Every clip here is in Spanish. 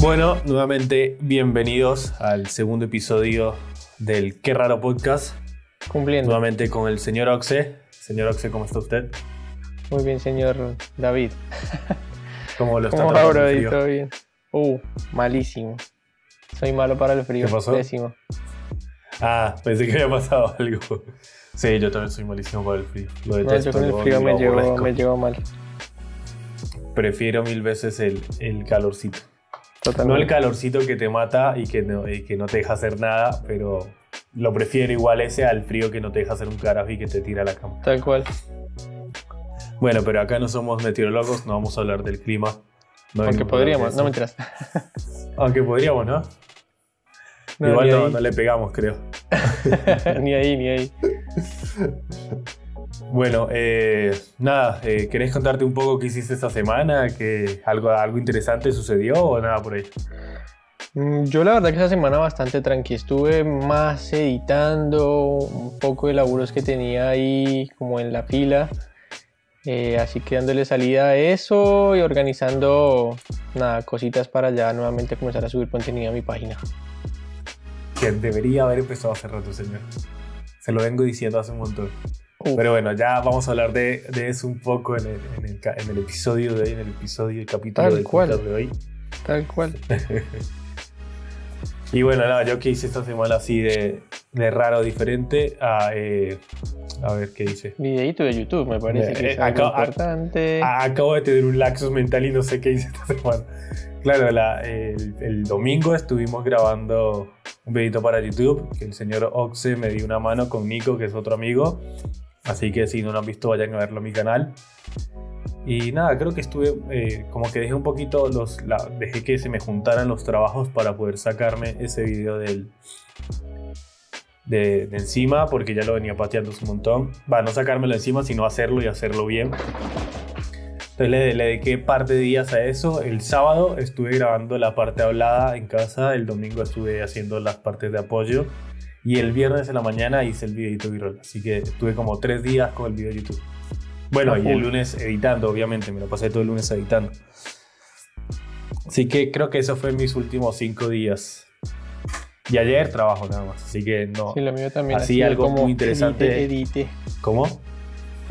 Bueno, nuevamente bienvenidos al segundo episodio del Qué Raro Podcast. Cumpliendo. Nuevamente con el señor Oxe. Señor Oxe, ¿cómo está usted? Muy bien, señor David. ¿Cómo lo está ¿Cómo tratando el frío? ¿Todo bien? Uh, malísimo. Soy malo para el frío. ¿Qué pasó? Pésimo. Ah, pensé que había pasado algo. Sí, yo también soy malísimo para el frío. Lo No, detesto. yo con el frío me llevo, me llevo mal. Prefiero mil veces el, el calorcito. No el calorcito que te mata y que, no, y que no te deja hacer nada, pero lo prefiero igual ese al frío que no te deja hacer un carajo y que te tira a la cama. Tal cual. Bueno, pero acá no somos meteorólogos, no vamos a hablar del clima. No Aunque podríamos, no mentiras. Aunque podríamos, ¿no? No, igual no le pegamos, creo. ni ahí, ni ahí. Bueno, eh, nada, eh, ¿querés contarte un poco qué hiciste esta semana? ¿Que algo, ¿Algo interesante sucedió o nada por ahí? Mm, Yo la verdad que esa semana bastante tranqui. Estuve más editando un poco de laburos que tenía ahí como en la fila. Eh, así que dándole salida a eso y organizando nada, cositas para ya nuevamente comenzar a subir contenido a mi página. Que debería haber empezado hace rato, señor. Se lo vengo diciendo hace un montón. Uh, Pero bueno, ya vamos a hablar de, de eso un poco en el, en, el, en el episodio de hoy, en el episodio, el capítulo Tal del cual. de hoy. tal cual. Y bueno, nada, yo que hice esta semana así de, de raro, diferente, a, eh, a ver qué dice. Videíto de YouTube, me parece que Eh, es algo acá- a- importante. Ah, Acabo de tener un laxus mental y no sé qué hice esta semana. Claro, la- el, el domingo estuvimos grabando un videito para YouTube, que el señor Oxe me dio una mano con Nico, que es otro amigo. Así que si no lo han visto, vayan a verlo a mi canal. Y nada, creo que estuve, eh, como que dejé un poquito, los, dejé que se me juntaran los trabajos para poder sacarme ese video del, de, de encima, porque ya lo venía pateando un montón. Va, no sacármelo encima, sino hacerlo y hacerlo bien. Entonces le, le dediqué parte de días a eso. El sábado estuve grabando la parte hablada en casa, el domingo estuve haciendo las partes de apoyo y el viernes en la mañana hice el videito viral. Así que estuve como tres días con el video de YouTube. Bueno, y el lunes editando, obviamente, me lo pasé todo el lunes editando. Así que creo que eso fue mis últimos cinco días. Y ayer trabajo nada más, así que no. Sí, lo mío también Así algo como muy interesante. Edite, edite. ¿Cómo?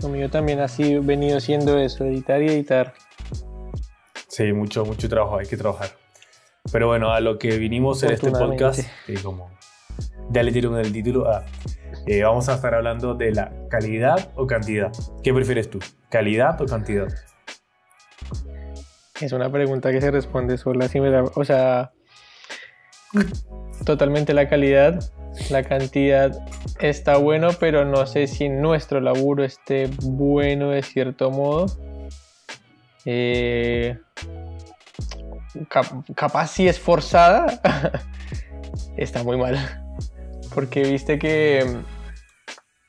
Lo mío también ha sido venido siendo eso, editar y editar. Sí, mucho, mucho trabajo, hay que trabajar. Pero bueno, a lo que vinimos en este podcast, que como ya le el título, ah, eh, vamos a estar hablando de la calidad o cantidad. ¿Qué prefieres tú? ¿Calidad o cantidad? Es una pregunta que se responde sola. La- o sea, totalmente la calidad. La cantidad está bueno, pero no sé si nuestro laburo esté bueno de cierto modo. Eh, cap- capaz si es forzada, está muy mal. Porque viste que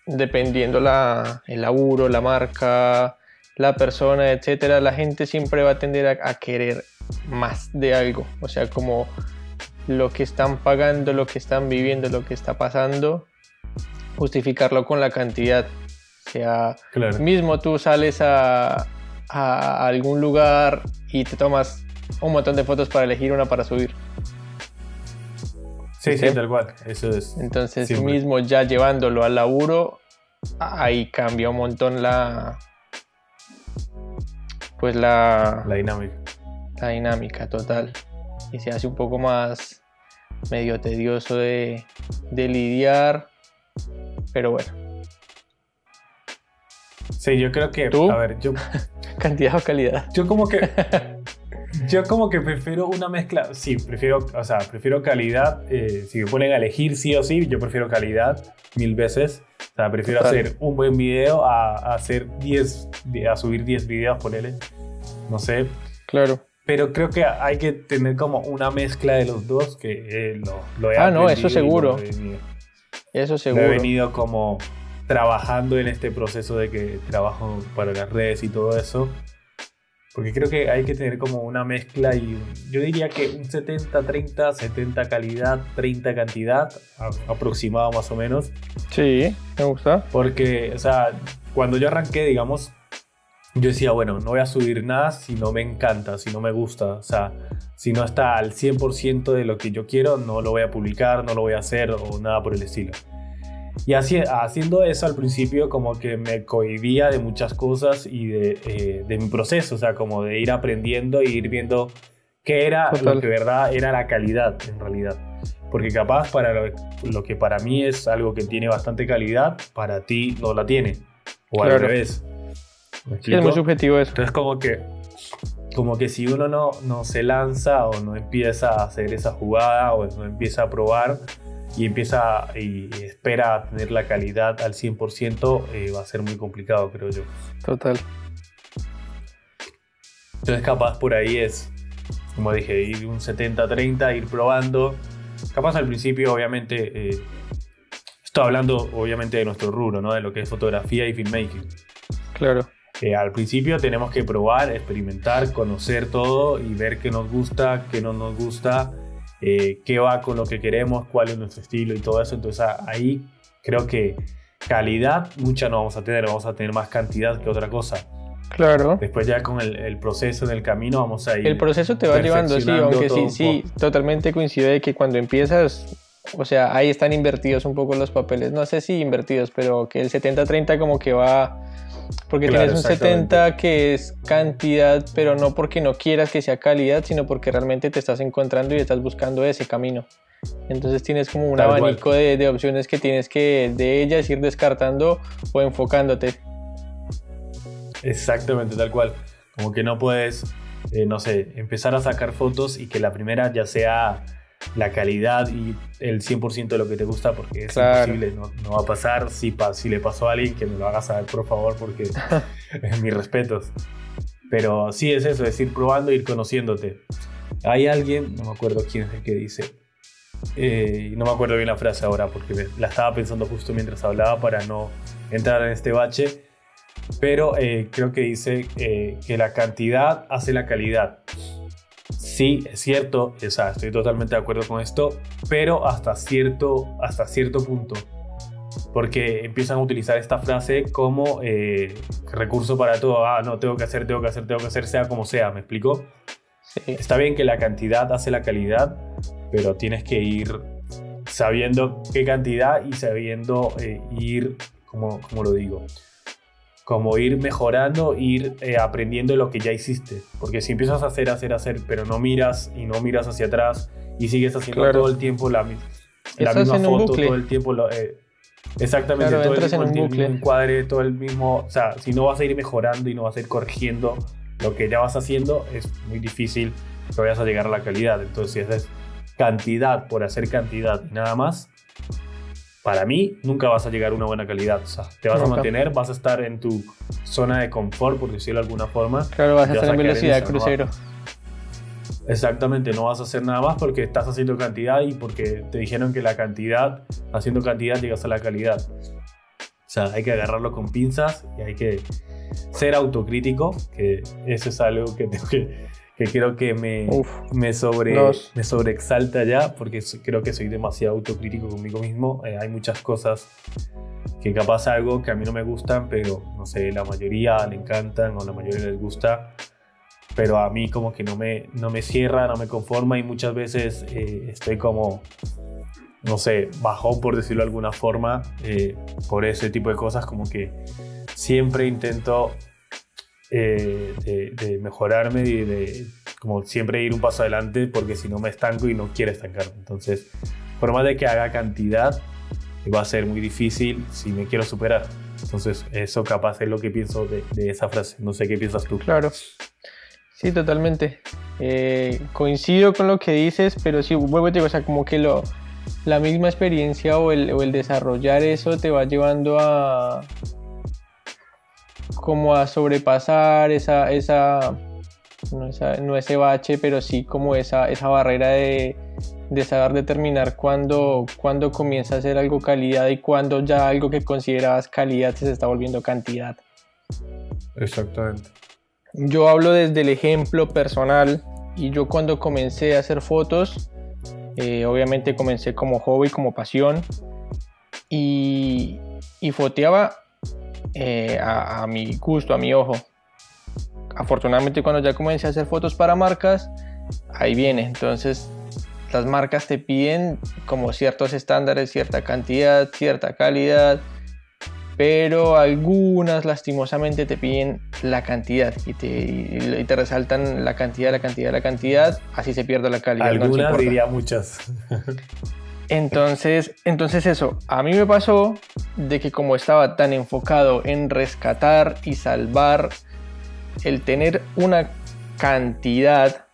mm, dependiendo la, el laburo, la marca, la persona, etcétera, la gente siempre va a tender a, a querer más de algo. O sea, como lo que están pagando, lo que están viviendo, lo que está pasando, justificarlo con la cantidad. O sea, Claro. mismo tú sales a, a algún lugar y te tomas un montón de fotos para elegir una para subir. Sí, sí, ¿Sí? tal cual. Eso es. Entonces, Siempre. mismo ya llevándolo al laburo, ahí cambia un montón la. Pues la, La dinámica. la dinámica total. Y se hace un poco más medio tedioso de, de lidiar. Pero bueno, Sí, yo creo que. ¿Tú? A ver, yo, cantidad o calidad. yo como que. Yo como que prefiero una mezcla. Sí, prefiero, o sea, prefiero calidad. eh, si me ponen a elegir sí o sí, yo prefiero calidad mil veces. O sea, prefiero Total. hacer un buen video a, a hacer 10, a subir 10 videos, ponele. No sé. Claro. Pero creo que hay que tener como una mezcla de los dos que eh, lo, lo he Ah, no, eso seguro. Lo Eso seguro. he venido como trabajando en este proceso de que trabajo para las redes y todo eso. Porque creo que hay que tener como una mezcla y yo diría que un 70-30, 70 calidad, 30 cantidad, aproximado más o menos. Sí, me gusta. Porque, o sea, cuando yo arranqué, digamos, yo decía, bueno, no voy a subir nada si no me encanta, si no me gusta, o sea, si no está al 100% de lo que yo quiero, no lo voy a publicar, no lo voy a hacer o nada por el estilo. Y así, haciendo eso al principio como que me cohibía de muchas cosas y de, eh, de mi proceso, o sea, como de ir aprendiendo e ir viendo qué era lo que verdad era la calidad en realidad. Porque capaz para lo, que para mí es algo que tiene bastante calidad, para ti no la tiene. O al revés. es muy subjetivo eso. Entonces como que, como que si uno no, no se lanza o no empieza a hacer esa jugada o no empieza a probar y empieza y espera tener la calidad al 100%, eh, va a ser muy complicado, creo yo. Total. Entonces capaz por ahí es, como dije, ir un 70-30, ir probando Capaz al principio, obviamente, eh, estoy hablando obviamente de nuestro rubro, ¿no? De lo que es fotografía y filmmaking. Claro. Eh, al principio tenemos que probar, experimentar, conocer todo y ver qué nos gusta, qué no nos gusta, eh, qué va con lo que queremos, cuál es nuestro estilo y todo eso. Entonces ahí creo que calidad mucha no vamos a tener, vamos a tener más cantidad que otra cosa. Claro. Después ya con el, proceso en el camino vamos a ir. El proceso te va llevando, sí, aunque sí, sí, totalmente coincide de que cuando empiezas, o sea, ahí están invertidos un poco los papeles. No sé si invertidos, pero que el 70-30 como que va... Porque tienes un 70 que es cantidad, pero no porque no quieras que sea calidad, sino porque realmente te estás encontrando y estás buscando ese camino. Entonces tienes como un abanico de, de, opciones que tienes que de ellas ir descartando o enfocándote. Exactamente, tal cual. Como que no puedes, eh, no sé, empezar a sacar fotos y que la primera ya sea la calidad y el 100% de lo que te gusta porque es imposible, no, no, va a pasar. Si, si le pasó a alguien, que me lo haga saber, por favor, porque es mis respetos. Pero sí es eso, es ir probando, ir conociéndote. Hay alguien, no me acuerdo quién es el que dice, eh, no me acuerdo bien la frase ahora porque la estaba pensando justo mientras hablaba para no entrar en este bache, pero eh, creo que dice eh, que la cantidad hace la calidad. Sí, es cierto, o sea, estoy totalmente de acuerdo con esto, pero hasta cierto, hasta cierto punto. Porque empiezan a utilizar esta frase como eh, recurso para todo. Ah, no, tengo que hacer, tengo que hacer, tengo que hacer, sea como sea, ¿me explico? Está bien que la cantidad hace la calidad, pero tienes que ir sabiendo qué cantidad y sabiendo ir, como, como lo digo, como ir mejorando, ir eh, aprendiendo lo que ya hiciste. Porque si empiezas a hacer, hacer, hacer, pero no miras y no miras hacia atrás y sigues haciendo todo el tiempo la, la misma foto, todo el tiempo... Eh, exactamente, todo el, tiempo, el mismo encuadre, todo el mismo... O sea, si no vas a ir mejorando y no vas a ir corrigiendo lo que ya vas haciendo, es muy difícil que vayas a llegar a la calidad. Entonces, si es cantidad por hacer cantidad y nada más, para mí nunca vas a llegar a una buena calidad. O sea, te vas a mantener, vas a estar en tu zona de confort, por decirlo de alguna forma. Claro, vas a estar en velocidad de crucero. Exactamente, no vas a hacer nada más porque estás haciendo cantidad y porque te dijeron que la cantidad, haciendo cantidad llegas a la calidad. O sea, hay que agarrarlo con pinzas y hay que ser autocrítico, que eso es algo que tengo que que creo que me, me, sobre, me sobreexalta ya, porque creo que soy demasiado autocrítico conmigo mismo. Eh, hay muchas cosas que capaz algo que a mí no me gustan, pero no sé, la mayoría le encantan o la mayoría les gusta, pero a mí como que no me, no me cierra, no me conforma y muchas veces eh, estoy como, no sé, bajón por decirlo de alguna forma, eh, por ese tipo de cosas, como que siempre intento eh, de, mejorarme y de como siempre ir un paso adelante porque si no me estanco y no quiero estancarme. Entonces, por más de que haga cantidad, va a ser muy difícil si me quiero superar. Entonces, eso capaz es lo que pienso de, esa frase. No sé qué piensas tú. Claro. Sí, totalmente. Eh, coincido con lo que dices, pero sí, vuelvo a decir, o sea, como que lo, la misma experiencia o el, o el desarrollar eso te va llevando a, como a sobrepasar esa, esa, no, ese bache, pero sí como esa, esa barrera de, de saber determinar cuándo, cuándo comienza a ser algo calidad y cuándo ya algo que considerabas calidad se está volviendo cantidad. Exactamente. Yo hablo desde el ejemplo personal y yo cuando comencé a hacer fotos, eh, obviamente comencé como hobby, como pasión y, y foteaba eh, a, mi gusto, a mi ojo. afortunadamente cuando ya comencé a hacer fotos para marcas, ahí viene. Entonces las marcas te piden como ciertos estándares, cierta cantidad, cierta calidad, pero algunas lastimosamente te piden la cantidad y te, te resaltan la cantidad, la cantidad, la cantidad, así se pierde la calidad. Algunas diría muchas. Entonces, entonces eso, a mí me pasó de que como estaba tan enfocado en rescatar y salvar, el tener una cantidad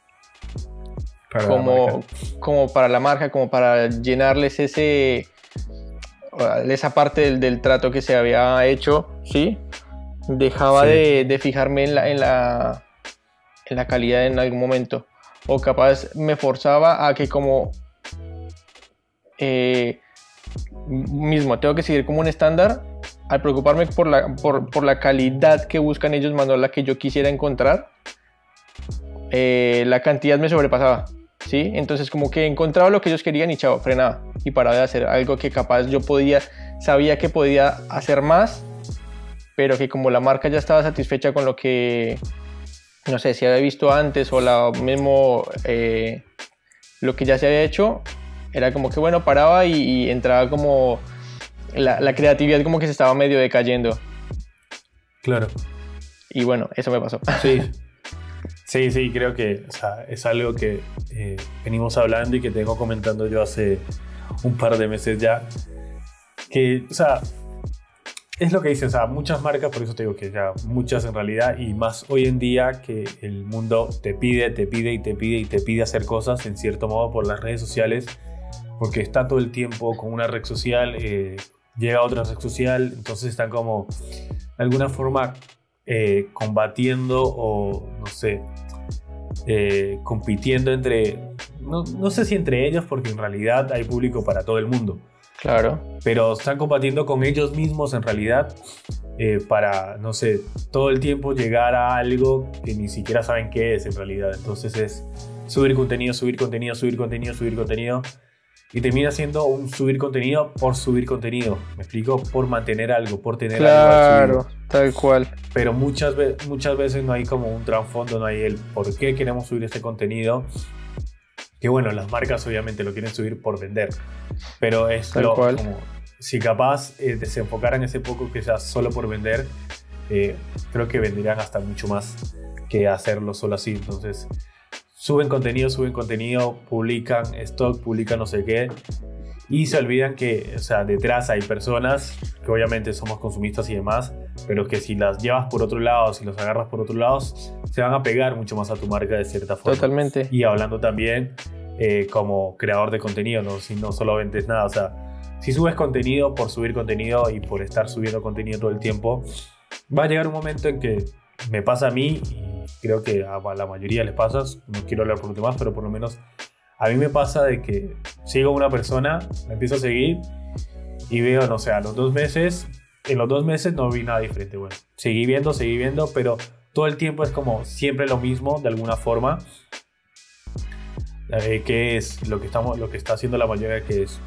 como, como para la marca, como para llenarles ese esa parte del, trato que se había hecho, ¿sí? Dejaba De, fijarme en la, en, la, en la calidad en algún momento. O capaz me forzaba a que como eh, mismo tengo que seguir como un estándar, al preocuparme por la, por, la calidad que buscan ellos, más no la que yo quisiera encontrar, eh, la cantidad me sobrepasaba. ¿sí? Entonces como que encontraba lo que ellos querían y chao, frenaba y paraba de hacer algo que capaz yo podía, sabía que podía hacer más, pero que como la marca ya estaba satisfecha con lo que, no sé, si había visto antes o la mismo, eh, lo que ya se había hecho, era como que bueno, paraba y, entraba como la, creatividad como que se estaba medio decayendo. Claro. Y bueno, eso me pasó. Sí. Sí, sí, creo que es algo que eh, venimos hablando y que tengo comentando yo hace un par de meses ya. Que, o sea, es lo que dicen, o sea, muchas marcas, por eso te digo que ya muchas en realidad, y más hoy en día que el mundo te pide, te pide y te pide y te pide hacer cosas en cierto modo por las redes sociales porque está todo el tiempo con una red social, eh, llega a otra red social, entonces están como de alguna forma eh, combatiendo o no sé, eh, compitiendo entre, no, no, sé si entre ellos, porque en realidad hay público para todo el mundo. Claro. Pero están combatiendo con ellos mismos en realidad para, no sé, todo el tiempo llegar a algo que ni siquiera saben qué es en realidad. Entonces es subir contenido, subir contenido, subir contenido, subir contenido y termina siendo un subir contenido por subir contenido. ¿Me explico? Por mantener algo, por tener algo. Claro, tal cual. Pero muchas, muchas veces no hay como un trasfondo, no hay el por qué queremos subir este contenido. Que bueno, las marcas obviamente lo quieren subir por vender. Pero es lo como si capaz eh, desenfocaran ese poco que sea solo por vender, eh, creo que venderían hasta mucho más que hacerlo solo así. Entonces, suben contenido, suben contenido, publican stock, publican no sé qué. Y se olvidan que, o sea, detrás hay personas que obviamente somos consumistas y demás, pero que si las llevas por otro lado, si los agarras por otro lado, se van a pegar mucho más a tu marca de cierta forma. Totalmente. Y hablando también eh, como creador de contenido, ¿no? si no solo vendes nada, o sea, si subes contenido por subir contenido y por estar subiendo contenido todo el tiempo, va a llegar un momento en que me pasa a mí creo que a la mayoría les pasa, no quiero hablar por los demás, pero por lo menos a mí me pasa de que sigo una persona, me empiezo a seguir y veo, no sé, a los dos meses, en los dos meses no vi nada diferente, bueno, seguí viendo, seguí viendo, pero todo el tiempo es como siempre lo mismo de alguna forma. Eh, que es lo que, estamos, lo que está haciendo la mayoría, que es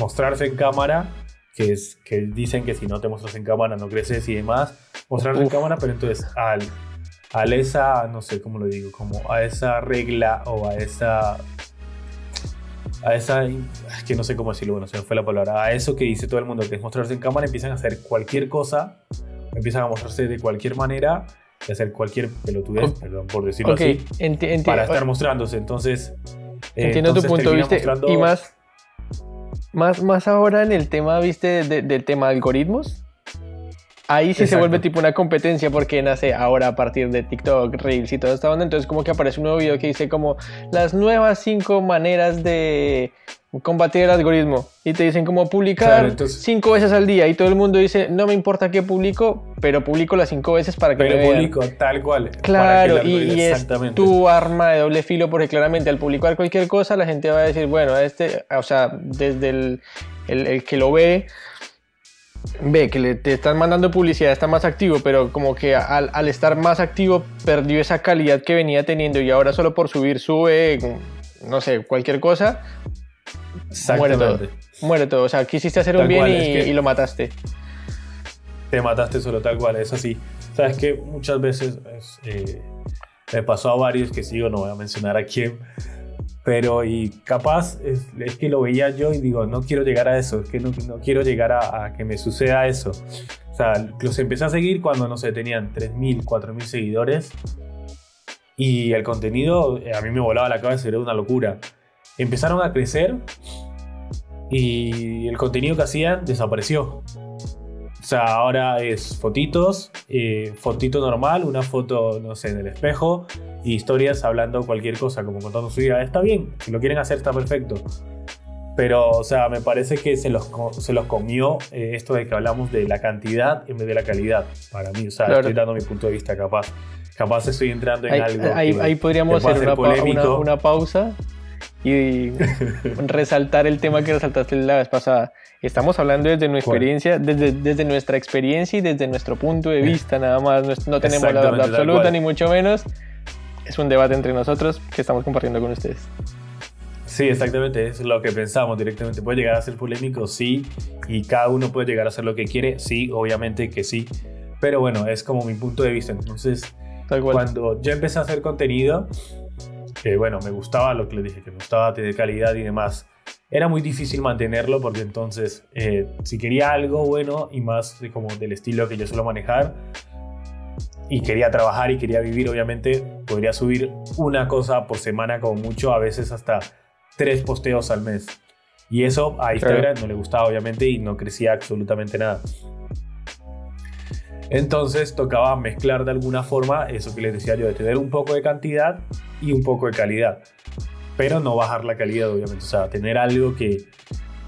mostrarse en cámara, que, es, que dicen que si no te muestras en cámara no creces y demás, mostrarse en cámara, pero entonces al a esa, no sé cómo lo digo, como a esa regla o a esa, a esa, que no sé cómo decirlo, bueno, se me fue la palabra, a eso que dice todo el mundo, que es mostrarse en cámara, empiezan a hacer cualquier cosa, empiezan a mostrarse de cualquier manera, y hacer cualquier pelotudez, perdón por decirlo así, para estar mostrándose, entonces... Eh, entiendo tu punto, ¿viste? Y más, más, más ahora en el tema, ¿viste? del tema algoritmos Ahí sí se vuelve tipo una competencia porque nace ahora a partir de TikTok, Reels y toda esta onda. Entonces como que aparece un nuevo video que dice como las nuevas cinco maneras de combatir el algoritmo. Y te dicen como publicar cinco veces al día. Y todo el mundo dice, no me importa qué publico, pero publico las cinco veces para que pero publico tal cual. Claro, y, es tu arma de doble filo porque claramente al publicar cualquier cosa la gente va a decir, bueno, este, o sea, desde el, el que lo ve ve que le, te están mandando publicidad, está más activo, pero como que al, estar más activo perdió esa calidad que venía teniendo y ahora solo por subir sube, no sé, cualquier cosa, muere todo. Muere todo. O sea, quisiste hacer un bien y, lo mataste. Te mataste solo tal cual, es así. Sabes que muchas veces eh, Me pasó a varios que sigo, no voy a mencionar a quién. Pero y capaz es, es que lo veía yo y digo, no quiero llegar a eso, es que no, quiero llegar a, a, que me suceda eso. O sea, los empecé a seguir cuando, no sé, tenían 3.000, 4.000 seguidores. Y el contenido eh, a mí me volaba la cabeza, era una locura. Empezaron a crecer y el contenido que hacían desapareció. O sea, ahora es fotitos, eh, fotito normal, una foto, no sé, en el espejo, y historias hablando cualquier cosa, como contando su vida. Está bien, si lo quieren hacer está perfecto. Pero, o sea, me parece que se los, se los comió eh, esto de que hablamos de la cantidad en vez de la calidad, para mí. O sea, claro. estoy dando mi punto de vista capaz. Capaz estoy entrando en ahí, algo. Ahí, ahí podríamos hacer una, pa una, una pausa y resaltar el tema que resaltaste la vez pasada. Estamos hablando desde nuestra experiencia, desde, desde, nuestra experiencia y desde nuestro punto de vista, nada más. No tenemos la verdad absoluta, ni mucho menos. Es un debate entre nosotros que estamos compartiendo con ustedes. Sí, exactamente, es lo que pensamos directamente. ¿Puede llegar a ser polémico? Sí. ¿Y cada uno puede llegar a hacer lo que quiere? Sí, obviamente que sí. Pero bueno, es como mi punto de vista. Entonces, cuando yo empecé a hacer contenido, que bueno, me gustaba lo que les dije, que me gustaba tener calidad y demás. Era muy difícil mantenerlo porque entonces, eh, si quería algo bueno y más de como del estilo que yo suelo manejar, y quería trabajar y quería vivir, obviamente, podría subir una cosa por semana como mucho, a veces hasta tres posteos al mes. Y eso a Instagram claro. no le gustaba, obviamente, y no crecía absolutamente nada. Entonces tocaba mezclar de alguna forma eso que les decía yo, de tener un poco de cantidad y un poco de calidad. Pero no bajar la calidad, obviamente. O sea, tener algo que,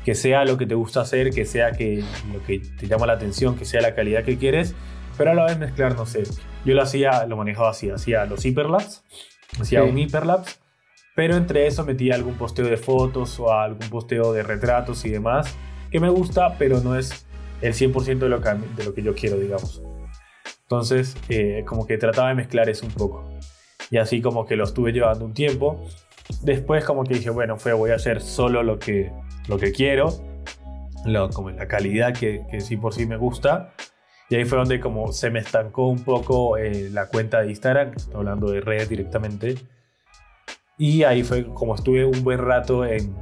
que sea lo que te gusta hacer, que sea que, lo que te llama la atención, que sea la calidad que quieres, pero a la vez mezclar, no sé. Yo lo hacía, lo manejaba así, hacía los hiperlapse, hacía sí. un hiperlapse, pero entre eso metía algún posteo de fotos o algún posteo de retratos y demás, que me gusta, pero no es el 100% de lo, que, de lo que yo quiero, digamos. Entonces, eh, como que trataba de mezclar eso un poco. Y así como que lo estuve llevando un tiempo. Después como que dije, bueno, fue, voy a hacer solo lo que, lo que quiero, lo, como la calidad que, que sí por sí me gusta. Y ahí fue donde como se me estancó un poco eh, la cuenta de Instagram, hablando de redes directamente. Y ahí fue como estuve un buen rato en,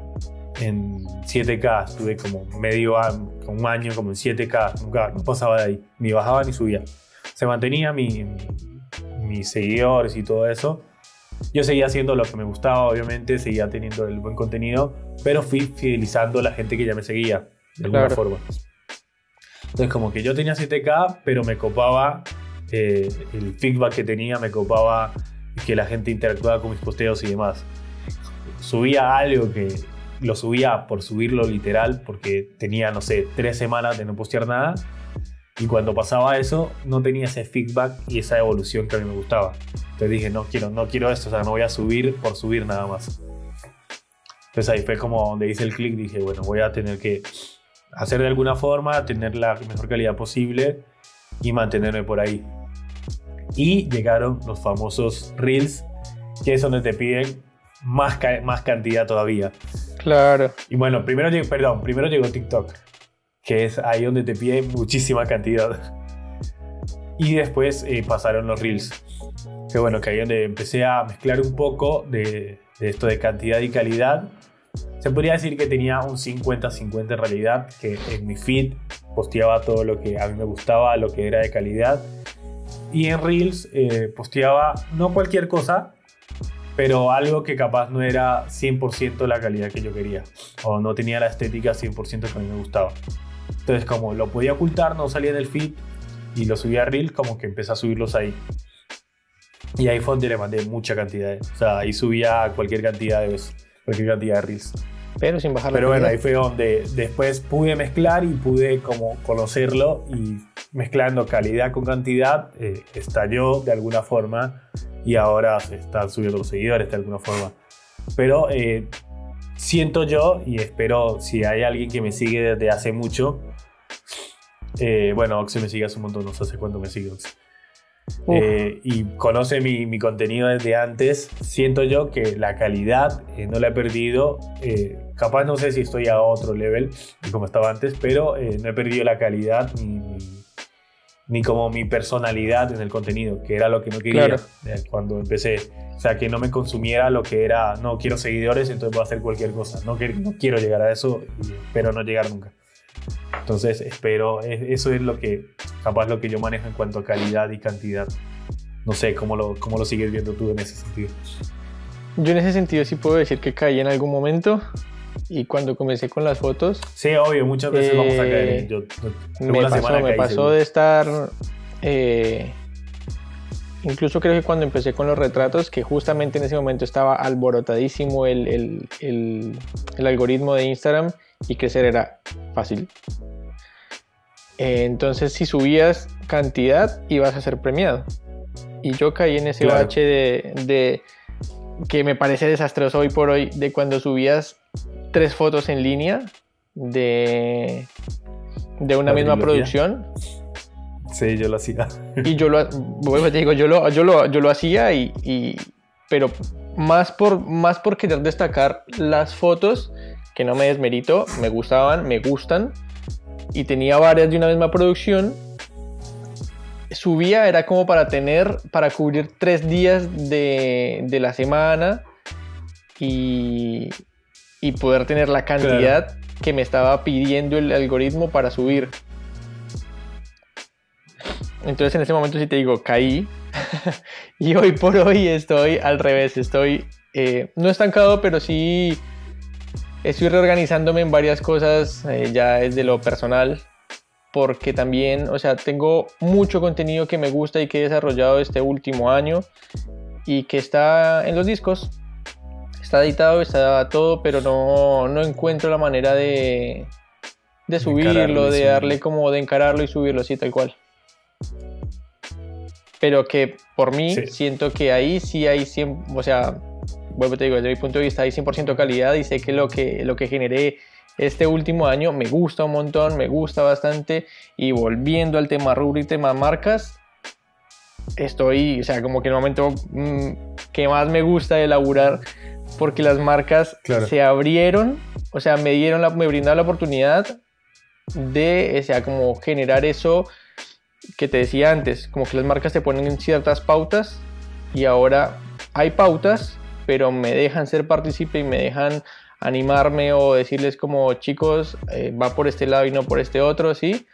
en 7K, estuve como medio año, un año como en 7K, nunca pasaba de ahí, ni bajaba ni subía. Se mantenía mi, mis seguidores y todo eso. Yo seguía haciendo lo que me gustaba, obviamente, seguía teniendo el buen contenido, pero fui fidelizando a la gente que ya me seguía, de alguna claro. forma. Entonces, como que yo tenía 7K, pero me copaba eh, el feedback que tenía, me copaba que la gente interactuaba con mis posteos y demás. Subía algo que lo subía por subirlo literal, porque tenía, no sé, tres semanas de no postear nada. Y cuando pasaba eso, no tenía ese feedback y esa evolución que a mí me gustaba. Entonces dije, no quiero, no quiero esto, o sea, no voy a subir por subir nada más. Entonces ahí fue como donde hice el clic, dije, bueno, voy a tener que hacer de alguna forma, tener la mejor calidad posible y mantenerme por ahí. Y llegaron los famosos Reels, que es donde te piden más, ca más cantidad todavía. Claro. Y bueno, primero llegó, perdón, primero llegó TikTok, que es ahí donde te piden muchísima cantidad. Y después eh, pasaron los Reels, que bueno, que ahí donde empecé a mezclar un poco de, de esto de cantidad y calidad se podría decir que tenía un 50-50 en realidad, que en mi feed posteaba todo lo que a mí me gustaba, lo que era de calidad. Y en Reels eh, posteaba no cualquier cosa, pero algo que capaz no era 100% la calidad que yo quería, o no tenía la estética 100% que a mí me gustaba. Entonces como lo podía ocultar, no salía en el feed, y lo subía a Reels, como que empecé a subirlos ahí. Y ahí fue donde le mandé mucha cantidad. O sea, ahí subía cualquier cantidad de veces cualquier cantidad de reels. Pero sin bajar Pero bueno, ahí fue donde después pude mezclar y pude como conocerlo y mezclando calidad con cantidad eh, estalló de alguna forma y ahora se están subiendo los seguidores de alguna forma. Pero eh, siento yo y espero si hay alguien que me sigue desde hace mucho, eh, bueno, Oxe me sigue hace un montón, no sé hace cuánto me sigue Oxe. Eh, y conoce mi, mi, contenido desde antes, siento yo que la calidad eh, no la he perdido. Eh, capaz no sé si estoy a otro level como estaba antes, pero no he perdido la calidad ni, ni como mi personalidad en el contenido, que era lo que no quería cuando empecé. O sea, que no me consumiera lo que era, no quiero seguidores, entonces voy a hacer cualquier cosa. No, no quiero llegar a eso, pero no llegar nunca. Entonces, espero, eso es lo que, capaz lo que yo manejo en cuanto a calidad y cantidad. No sé, ¿cómo lo, cómo lo sigues viendo tú en ese sentido? Yo en ese sentido sí puedo decir que caí en algún momento y cuando comencé con las fotos... Sí, obvio, muchas veces vamos a caer. Eh, yo, me pasó, me pasó de estar... Eh, incluso creo que cuando empecé con los retratos, que justamente en ese momento estaba alborotadísimo el, el, el, el algoritmo de Instagram y crecer era fácil. Eh, entonces si subías cantidad ibas a ser premiado. Y yo caí en ese bache de, de, que me parece desastroso hoy por hoy, de cuando subías tres fotos en línea de, de una misma producción. Sí, yo lo hacía. Y yo lo, digo, yo lo, yo lo, yo lo hacía y, y, pero más por, más por querer destacar las fotos, que no me desmerito, me gustaban, me gustan, y tenía varias de una misma producción, subía era como para tener, para cubrir tres días de, de la semana y, y, poder tener la cantidad que me estaba pidiendo el algoritmo para subir. Entonces en ese momento sí te digo, caí. y hoy por hoy estoy al revés, estoy eh, no estancado, pero sí estoy reorganizándome en varias cosas eh, ya desde lo personal porque también, o sea, tengo mucho contenido que me gusta y que he desarrollado este último año y que está en los discos. Está editado, está todo, pero no, no encuentro la manera de, de subirlo, de, darle como de encararlo y subirlo así tal cual. Pero que por mí siento que ahí sí hay 100, o sea, vuelvo te digo, desde mi punto de vista hay 100% calidad y sé que lo que, lo que generé este último año me gusta un montón, me gusta bastante. Y volviendo al tema rubro y tema marcas, estoy, o sea, como que el momento mm, que más me gusta de elaborar, porque las marcas se abrieron, o sea, me dieron la, me brindaron la oportunidad de, o sea, como generar eso que te decía antes, como que las marcas te ponen en ciertas pautas y ahora hay pautas, pero me dejan ser partícipe y me dejan animarme o decirles como chicos, eh, va por este lado y no por este otro, ¿sí?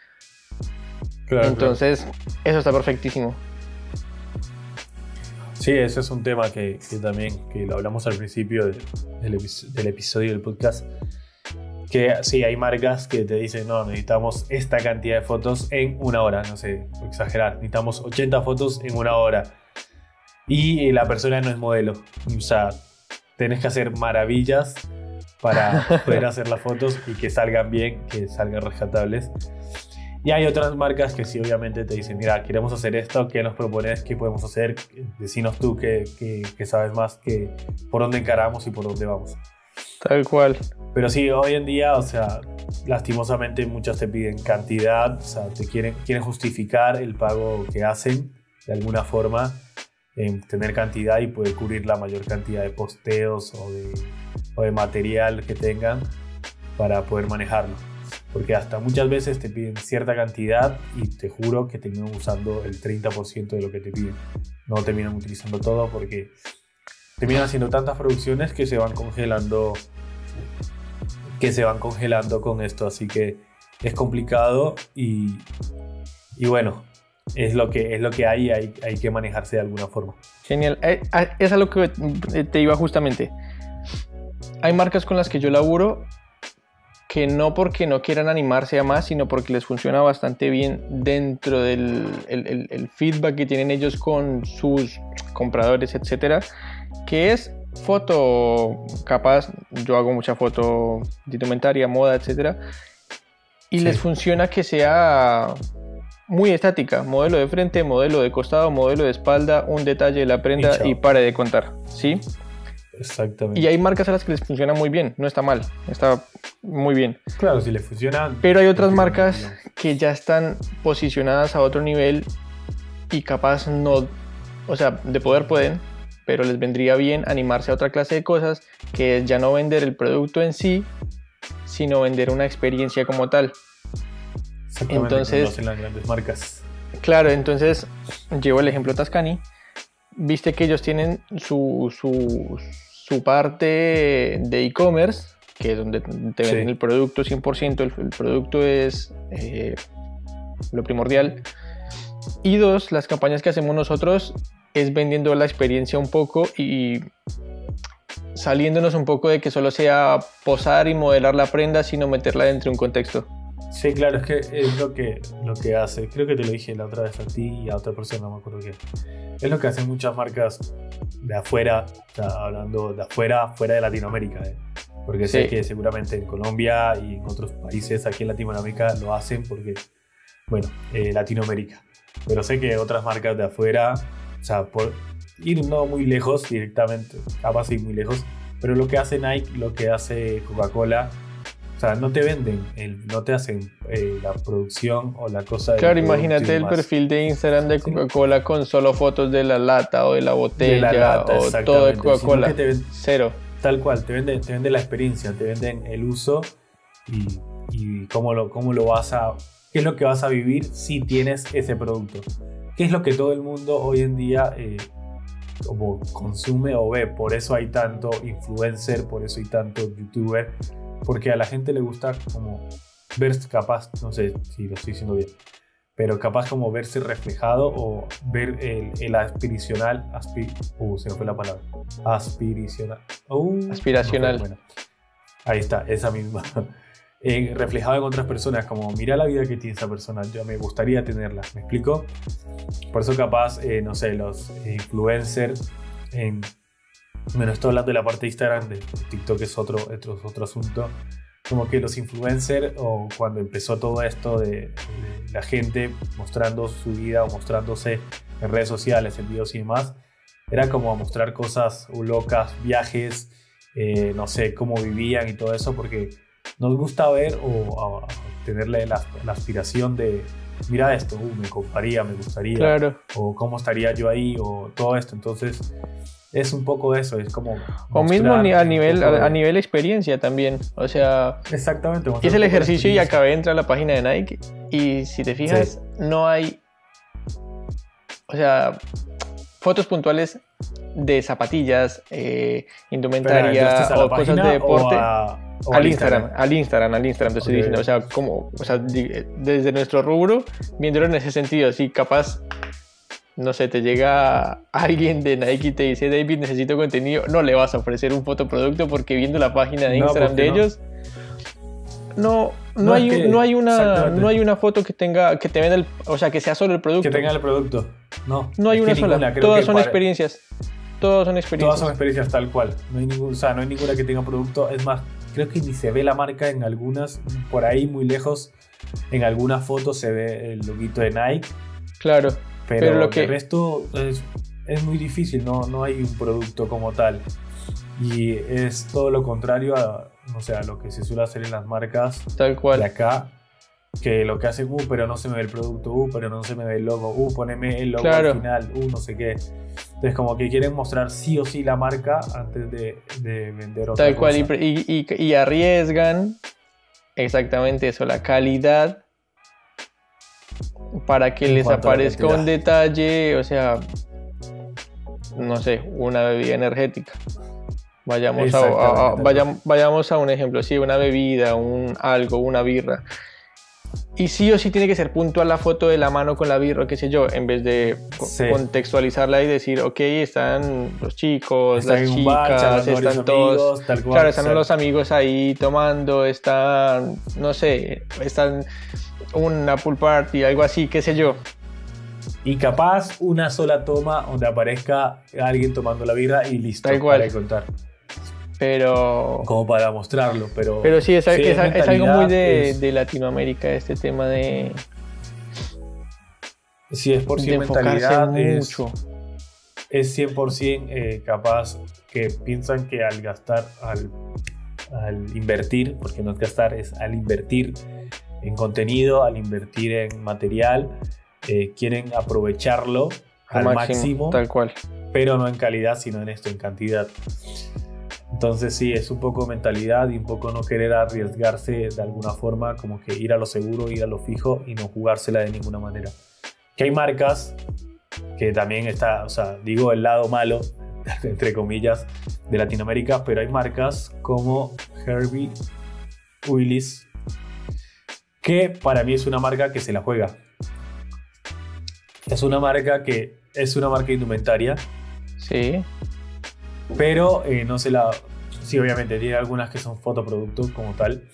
Entonces, eso está perfectísimo. Sí, ese es un tema que, también que lo hablamos al principio del, episodio del podcast. Que sí, hay marcas que te dicen, no, necesitamos esta cantidad de fotos en una hora, no sé, exagerar, necesitamos 80 fotos en una hora. Y la persona no es modelo. O sea, tenés que hacer maravillas para poder hacer las fotos y que salgan bien, que salgan rescatables. Y hay otras marcas que sí, obviamente te dicen, mira, queremos hacer esto, ¿qué nos propones? ¿Qué podemos hacer? Decinos tú que, que, sabes más que por dónde encaramos y por dónde vamos. Tal cual. Pero sí, hoy en día, o sea, lastimosamente muchas te piden cantidad, o sea, te quieren, quieren justificar el pago que hacen de alguna forma, en tener cantidad y poder cubrir la mayor cantidad de posteos o de o de material que tengan para poder manejarlo. Porque hasta muchas veces te piden cierta cantidad y te juro que terminan usando el 30% de lo que te piden. No terminan utilizando todo porque terminan haciendo tantas producciones que se van congelando que se van congelando con esto. Así que es complicado y, y bueno, es lo que, es lo que hay, hay, hay que manejarse de alguna forma. Genial. Eh, ah, es a lo que te iba justamente hay marcas con las que yo laburo que no porque no quieran animarse a más, sino porque les funciona bastante bien dentro del el, feedback que tienen ellos con sus compradores, etcétera, que es foto capaz, yo hago mucha foto de indumentaria, moda, etcétera, y les funciona que sea muy estática, modelo de frente, modelo de costado, modelo de espalda, un detalle de la prenda y, y pare de contar, ¿sí? Exactamente. Y hay marcas a las que les funciona muy bien, no está mal, está muy bien. Claro, si les funciona. Pero hay otras marcas que ya están posicionadas a otro nivel y capaz no, o sea, de poder pueden, pero les vendría bien animarse a otra clase de cosas, que es ya no vender el producto en sí, sino vender una experiencia como tal. Entonces, las grandes marcas. Claro, entonces llevo el ejemplo Tascani. Viste que ellos tienen su, su, su parte de e-commerce, que es donde te venden Sí. el producto 100%, el, el producto es eh, lo primordial. Y dos, las campañas que hacemos nosotros es vendiendo la experiencia un poco y saliéndonos un poco de que solo sea posar y modelar la prenda, sino meterla dentro de un contexto. Sí, claro, es que es lo que, lo que hace. Creo que te lo dije la otra vez a ti y a otra persona, no me acuerdo qué. Es lo que hacen muchas marcas de afuera, o sea, hablando de afuera, fuera de Latinoamérica. ¿eh? Porque sé Sí. que seguramente en Colombia y en otros países aquí en Latinoamérica lo hacen porque, bueno, eh, Latinoamérica. Pero sé que otras marcas de afuera, o sea, por ir no muy lejos directamente, capaz ir muy lejos, pero lo que hace Nike, lo que hace Coca-Cola, o sea, no te venden, el- no te hacen eh, la producción o la cosa Claro, imagínate el demás. perfil de Instagram de Coca-Cola con solo fotos de la lata o de la botella de la lata, o todo de Coca-Cola. Cero. Tal cual, te venden, te venden la experiencia, te venden el uso y, y cómo, lo, cómo lo vas a. qué es lo que vas a vivir si tienes ese producto. ¿Qué es lo que todo el mundo hoy en día eh, como consume o ve? Por eso hay tanto influencer, por eso hay tanto youtuber, porque a la gente le gusta como ver capaz, no sé si lo estoy diciendo bien, pero capaz como verse reflejado o ver el, el aspiracional, aspi- uh, se me fue la palabra, aspiracional, uh, Aspiracional. no fue, bueno. ahí está, esa misma, Eh, reflejado en otras personas, como mira la vida que tiene esa persona, yo me gustaría tenerla, ¿me explico? Por eso capaz, eh, no sé, los influencers en... Bueno, estoy hablando de la parte de Instagram, de TikTok es otro, otro, otro asunto, como que los influencers o cuando empezó todo esto de, la gente mostrando su vida o mostrándose en redes sociales, en videos y demás, era como mostrar cosas locas, viajes, eh, no sé, cómo vivían y todo eso, porque nos gusta ver o a- tenerle la, la aspiración de, mira esto, uh, me compraría, me gustaría, Claro. o cómo estaría yo ahí, o todo esto. Entonces, es un poco eso, es como... O mismo a nivel, a, nivel experiencia también. O sea, Exactamente. hice el ejercicio y acabé de entrar a la página de Nike. Y si te fijas, no hay. O sea, fotos puntuales de zapatillas, eh, indumentaria ¿entraste a la o cosas de deporte. O a- o al Instagram, al Instagram, al Instagram, te estoy Ok. diciendo. O sea, como, o sea, di- desde nuestro rubro, viéndolo en ese sentido, si capaz, no sé, te llega alguien de Nike y te dice, David, necesito contenido, no le vas a ofrecer un fotoproducto porque viendo la página de No, Instagram ¿por qué de no? ellos, no, no, No, hay, que- no, hay una, no hay una foto que tenga, que te venda el, o sea, que sea solo el producto. Que tenga el producto. No, no hay una sola, ninguna, todas son para- experiencias. Todas son experiencias. Todas son experiencias tal cual. No hay, ningún, o sea, no hay ninguna que tenga producto. Es más, creo que ni se ve la marca en algunas, por ahí muy lejos. En algunas fotos se ve el loguito de Nike, Claro. pero, Pero lo lo que- el resto es, es muy difícil, no, no hay un producto como tal. Y es todo lo contrario a, no sé, a lo que se suele hacer en las marcas Tal cual. de acá, que lo que hacen, uh, pero no se me ve el producto, uh, pero no se me ve el logo, uh, poneme el logo Claro. al final, uh, no sé qué. Entonces, como que quieren mostrar sí o sí la marca antes de, de vender otra Tal cual, y, cosa. pre- y- y- y arriesgan exactamente eso, la calidad, para que En les aparezca un detalle, o sea, no sé, una bebida energética. Vayamos a, a- a- vayamos a un ejemplo, sí, una bebida, un algo, una birra. Y sí o sí tiene que ser puntual la foto de la mano con la birra, qué sé yo, en vez de Sí. contextualizarla y decir, ok, están los chicos, Están las bar, chicas, están todos... amigos, tal cual, Claro, están los amigos ahí tomando, están, no sé, están una pool party, algo así, qué sé yo. Y capaz una sola toma donde aparezca alguien tomando la birra y listo. Tal cual. Para contar. Pero, Como para mostrarlo, pero. pero sí, es, sí, es- es algo muy de, de Latinoamérica, este tema de, Si es por de sí enfocarse mentalidad, es, mucho. es 100% eh, capaz que piensan que al gastar, al, al invertir, porque no es gastar, es al invertir en contenido, al invertir en material, eh, quieren aprovecharlo al máximo, tal cual. pero no en calidad, sino en esto, en cantidad. Entonces sí, es un poco mentalidad y un poco no querer arriesgarse de alguna forma, como que ir a lo seguro, ir a lo fijo y no jugársela de ninguna manera. que hay marcas que también está, o sea, digo el lado malo, entre comillas, de Latinoamérica, pero hay marcas como Herbie Willis, que para mí es una marca que se la juega. Es una marca que es una marca indumentaria. Sí. Pero eh, no se la. Sí, obviamente, tiene algunas que son fotoproductos como tal.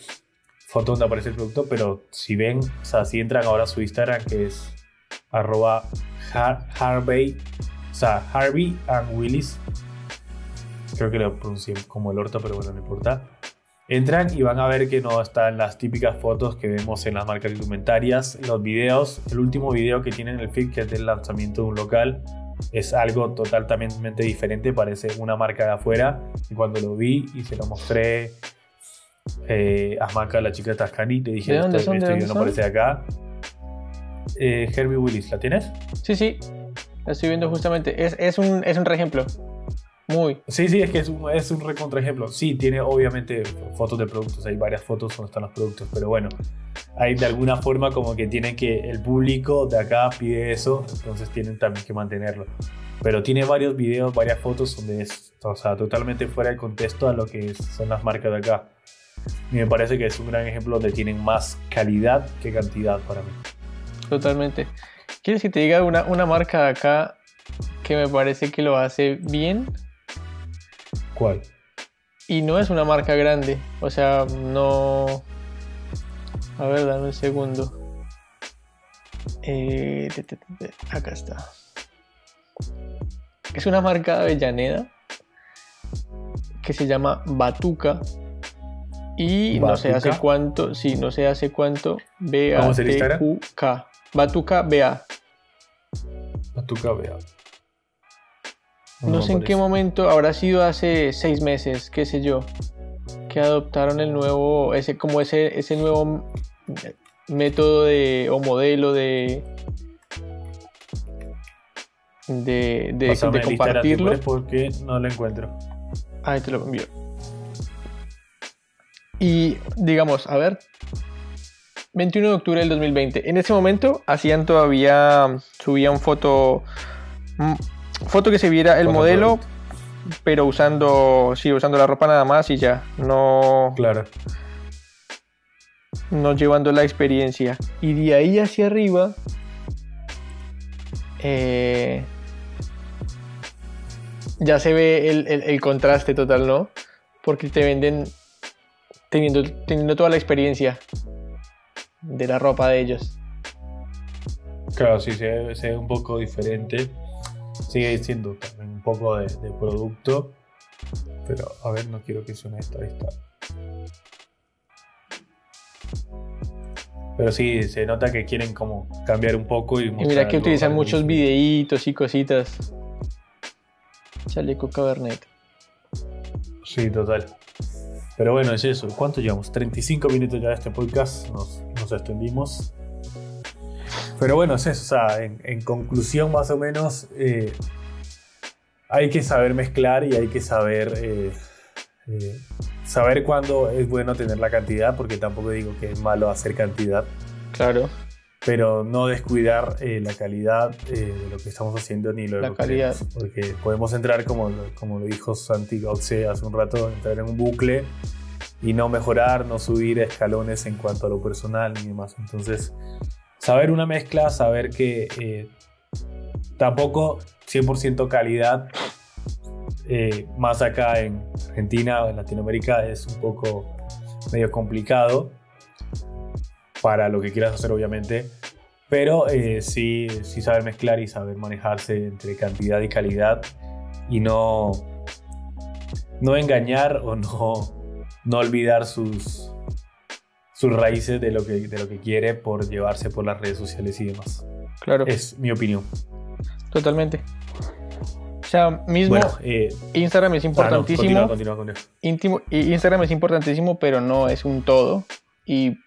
Foto donde aparece el producto, pero si ven, o sea, si entran ahora a su Instagram, que es arroba Harvey, o sea, Harvey and Willis. Creo que lo pronuncié como el orto, pero bueno, no importa. Entran y van a ver que no están las típicas fotos que vemos en las marcas indumentarias, los videos. El último video que tienen en el feed, que es del lanzamiento de un local, es algo totalmente diferente, parece una marca de afuera. Y cuando lo vi y se lo mostré eh, a Maca, la chica de Tascani, te dije, ¿De dónde esto, son? ¿De dónde no son? aparece acá. Eh, Herbie Willis, ¿la tienes? Sí, sí. La estoy viendo justamente. Es, es un, es un reejemplo. Muy. Sí, sí, es que es un, es un recontraejemplo. Sí, tiene obviamente fotos de productos, hay varias fotos donde están los productos, pero bueno, hay de alguna forma como que tienen que, el público de acá pide eso, entonces tienen también que mantenerlo. Pero tiene varios videos, varias fotos donde es, o sea, totalmente fuera de contexto a lo que son las marcas de acá. Y me parece que es un gran ejemplo donde tienen más calidad que cantidad para mí. Totalmente. ¿Quieres que te diga una, una marca de acá que me parece que lo hace bien? ¿Cuál? Y no es una marca grande. O sea, no. A ver, dame un segundo. Eh, te, te, te, te, acá está. Es una marca de Avellaneda que se llama Batuca. Y no sé hace ¿Batuca? cuánto, sí, no sé hace cuánto. B A ¿Cómo es el T Instagram? U K. Batuca BA. No, sé en qué momento, habrá sido hace seis meses, qué sé yo, que adoptaron el nuevo, ese, como ese, ese nuevo método de, o modelo de, de, de, compartirlo. porque no lo encuentro. Ahí te lo envío. Y digamos, a ver, 21 de octubre del 2020. En ese momento hacían todavía, subían foto, mm, foto que se viera el Foto modelo, pero usando, sí, usando la ropa nada más y ya, no, Claro. no llevando la experiencia. Y de ahí hacia arriba, eh, ya se ve el, el- el contraste total, ¿no? Porque te venden teniendo, teniendo toda la experiencia de la ropa de ellos. Claro, sí, se se ve un poco diferente. Sigue siendo también un poco de, de producto. Pero a ver, no quiero que suene esto. Ahí está. Pero sí, se nota que quieren como cambiar un poco y Y mira que utilizan muchos videitos y cositas. Chaleco Cabernet. Sí, total. Pero bueno, es eso. ¿Cuánto llevamos? 35 minutos ya de este podcast. Nos, nos extendimos. Pero bueno, es eso. O sea, en, en conclusión, más o menos, eh, hay que saber mezclar y hay que saber. eh, eh, saber cuándo es bueno tener la cantidad, porque tampoco digo que es malo hacer cantidad, Claro, pero no descuidar eh, la calidad eh, de lo que estamos haciendo ni lo La que calidad. queremos. Porque podemos entrar, como, lo- como lo dijo Santi Oxe hace un rato, entrar en un bucle y no mejorar, no subir escalones en cuanto a lo personal ni demás. Entonces, saber una mezcla, saber que eh, tampoco 100% calidad, eh, más acá en Argentina, en Latinoamérica, es un poco medio complicado para lo que quieras hacer, obviamente. Pero eh, sí, sí saber mezclar y saber manejarse entre cantidad y calidad y no, no engañar o no, no olvidar sus, sus raíces de lo, que, de lo que quiere por llevarse por las redes sociales y demás. claro, Es mi opinión. totalmente. O sea, mismo Bueno, eh, Instagram es ah, no, importantísimo. continúa, continúa, continúa. íntimo, y Instagram es importantísimo, pero no es un todo. Y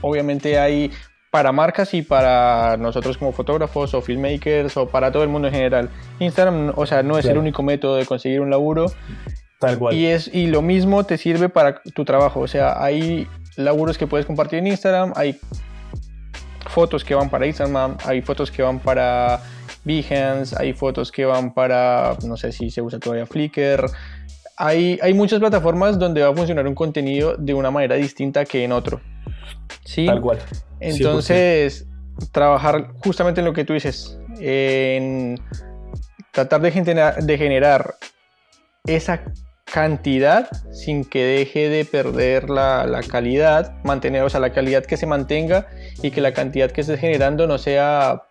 obviamente hay para marcas y para nosotros como fotógrafos o filmmakers o para todo el mundo en general. Instagram, o sea, no es el Claro. único método de conseguir un laburo Tal cual. y es y lo mismo te sirve para tu trabajo. O sea, hay laburos que puedes compartir en Instagram, hay fotos que van para Instagram, hay fotos que van para Behance, hay fotos que van para, no sé si se usa todavía Flickr. Hay, hay muchas plataformas donde va a funcionar un contenido de una manera distinta que en otro. ¿Sí? Tal cual. Entonces, trabajar justamente en lo que tú dices, en tratar de generar, de generar esa cantidad sin que deje de perder la, la, calidad, mantener, o sea, la calidad que se mantenga y que la cantidad que estés generando no sea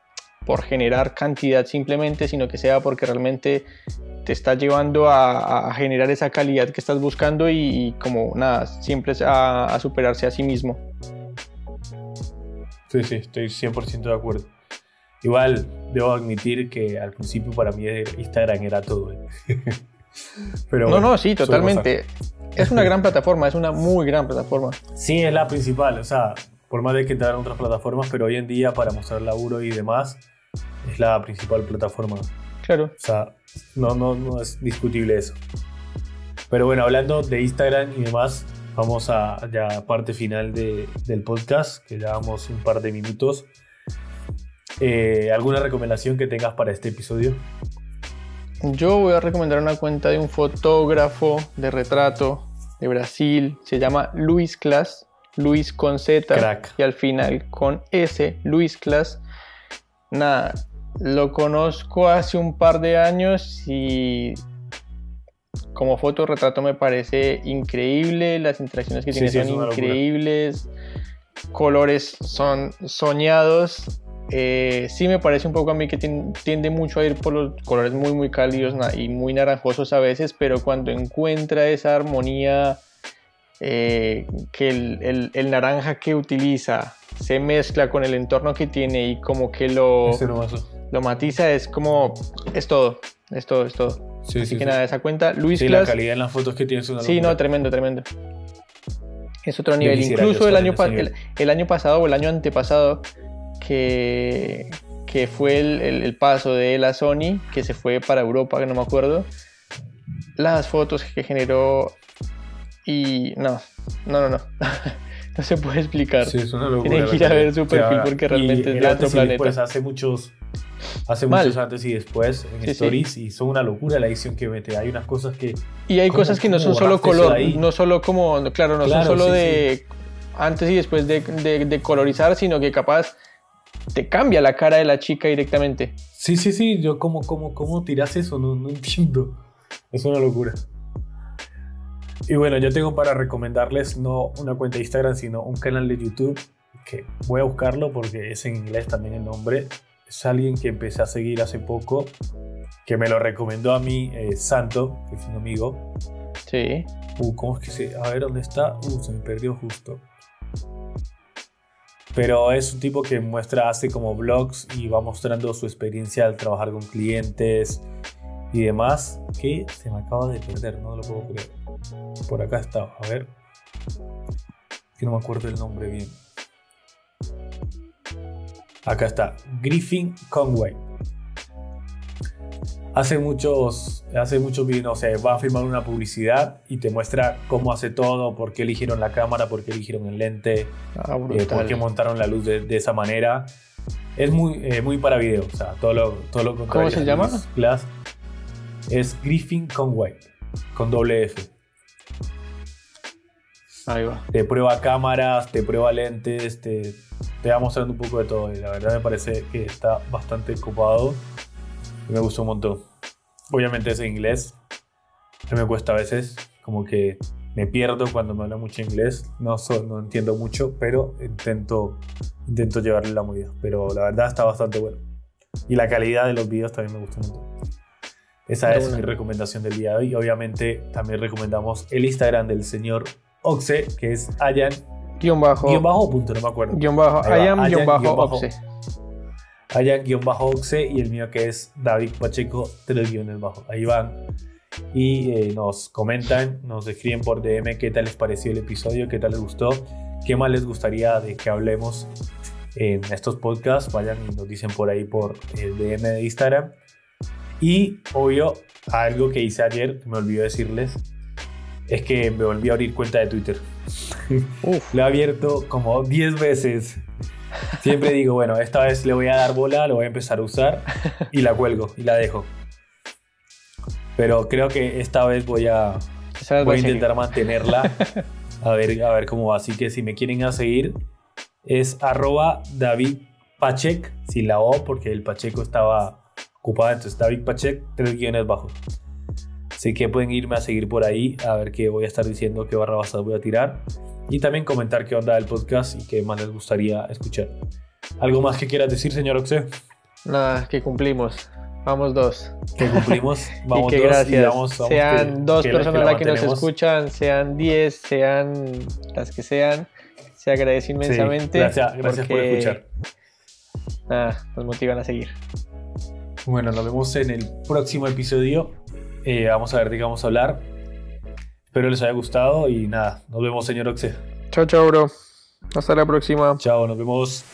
por generar cantidad simplemente, sino que sea porque realmente te está llevando a, a generar esa calidad que estás buscando y, y como nada, siempre a, a, superarse a sí mismo. Sí, sí, estoy 100% de acuerdo. Igual, debo admitir que al principio para mí Instagram era todo. ¿eh? Pero no, no, sí, totalmente. Es una gran plataforma, es una muy gran plataforma. Sí, es la principal, o sea, por más de que en otras plataformas, pero hoy en día para mostrar laburo y demás, es la principal plataforma. Claro. O sea, no, no, no es discutible eso. Pero bueno, hablando de Instagram y demás, vamos a ya parte final de, del podcast, que llevamos un par de minutos. Eh, ¿Alguna recomendación que tengas para este episodio? Yo voy a recomendar una cuenta de un fotógrafo de retrato de Brasil, se llama Luis Class, Luis con Z Crack. y al final con S, Luis Class. Nada, lo conozco hace un par de años y como fotorretrato me parece increíble, las interacciones que Sí, tiene sí, son locura. increíbles, colores son soñados. Eh, sí me parece un poco a mí que tien- tiende mucho a ir por los colores muy muy cálidos y muy naranjosos a veces, pero cuando encuentra esa armonía eh, que el, el- el naranja que utiliza se mezcla con el entorno que tiene y como que lo, lo matiza, es como, es todo, es todo, es todo. Sí, Así sí, que sí. nada, esa cuenta, Luis Sí, la calidad en las fotos que tienes una Sí, locura. no, tremendo, tremendo. Es otro nivel. Incluso el año, el año pasado o el año antepasado, que, que fue el, el- el paso de él a Sony, que se fue para Europa, que no me acuerdo, las fotos que generó y no, no, no, no. no se puede explicar. Sí, es una locura. Tienen que ir la a ver su perfil porque realmente es de otro después planeta. hace muchos, hace Mal. muchos antes y después en Sí, sí. stories y son una locura la edición que mete. Hay unas cosas que Y hay ¿Cómo- cosas que no son solo color, no solo como, claro, no Claro, son solo sí, de antes y después de, de- de colorizar, sino que capaz te cambia la cara de la chica directamente. Sí, sí, sí, yo cómo, cómo, cómo tiras eso, no, no entiendo. Es una locura. Y bueno, yo tengo para recomendarles no una cuenta de Instagram, sino un canal de YouTube que voy a buscarlo porque es en inglés también el nombre. Es alguien que empecé a seguir hace poco, que me lo recomendó a mí eh, Santo, que es un amigo. Sí. Uh, ¿cómo es que se.? A ver dónde está. Uh, se me perdió justo. Pero es un tipo que muestra, hace como vlogs y va mostrando su experiencia al trabajar con clientes y demás. Que se me acaba de perder, no lo puedo creer. Por acá está, a ver. Que no me acuerdo el nombre bien. Acá está, Griffin Conway. Hace muchos, hace muchos videos, no sé, va a filmar una publicidad y te muestra cómo hace todo, por qué eligieron la cámara, por qué eligieron el lente, Ah, eh, por qué montaron la luz de, de esa manera. Es muy, eh, muy para video, o sea, todo lo, todo lo contrario. ¿Cómo se llama? Glass. Es Griffin Conway, con doble F. Ahí va. Te prueba cámaras, te prueba lentes, te, te va mostrando un poco de todo. Y la verdad me parece que está bastante copado. Me gustó un montón. Obviamente es en inglés. Mí me cuesta a veces, como que me pierdo cuando me habla mucho inglés. No, so- no entiendo mucho, pero intento, intento llevarle la movida. Pero la verdad está bastante bueno. Y la calidad de los videos también me gusta un montón. Esa es mi recomendación del día de hoy. Obviamente también recomendamos el Instagram del señor Oxe, que es Ayan Guión bajo. Guión bajo punto, no me acuerdo. Guión bajo. Ayan guion bajo. Oxe. Ayan guion bajo Oxe y el mío que es David Pacheco, tres guiones bajo. Ahí van. Y eh, nos comentan, nos escriben por DM qué tal les pareció el episodio, qué tal les gustó, qué más les gustaría de que hablemos en estos podcasts. Vayan y nos dicen por ahí por el DM de Instagram. Y obvio, algo que hice ayer, me olvidé decirles, es que me volví a abrir cuenta de Twitter. Uf. Lo he abierto como 10 veces. Siempre digo, bueno, esta vez le voy a dar bola, lo voy a empezar a usar y la cuelgo y la dejo. Pero creo que esta vez voy a, voy a intentar mantenerla. A ver, a ver cómo va. Así que si me quieren a seguir, es arroba David Pachek, sin la O, porque el Pacheco estaba ocupado. Entonces, David Pachek, tres guiones bajos. Así que pueden irme a seguir por ahí, a ver qué voy a estar diciendo, qué barra basada voy a tirar. Y también comentar qué onda del podcast y qué más les gustaría escuchar. ¿Algo más que quieras decir, señor Oxe? Nada, que cumplimos. Vamos dos. Que cumplimos. Vamos y que dos gracias. y vamos, vamos sean dos que, personas que las que nos escuchan, sean diez, sean las que sean. Se agradece Sí, inmensamente. gracias gracias por escuchar. Nada, nos motivan a seguir. Bueno, nos vemos en el próximo episodio. Eh, vamos a ver de qué vamos a hablar. Espero les haya gustado y nada, nos vemos, señor Oxe. Chao, chao, bro. Hasta la próxima. Chao, nos vemos.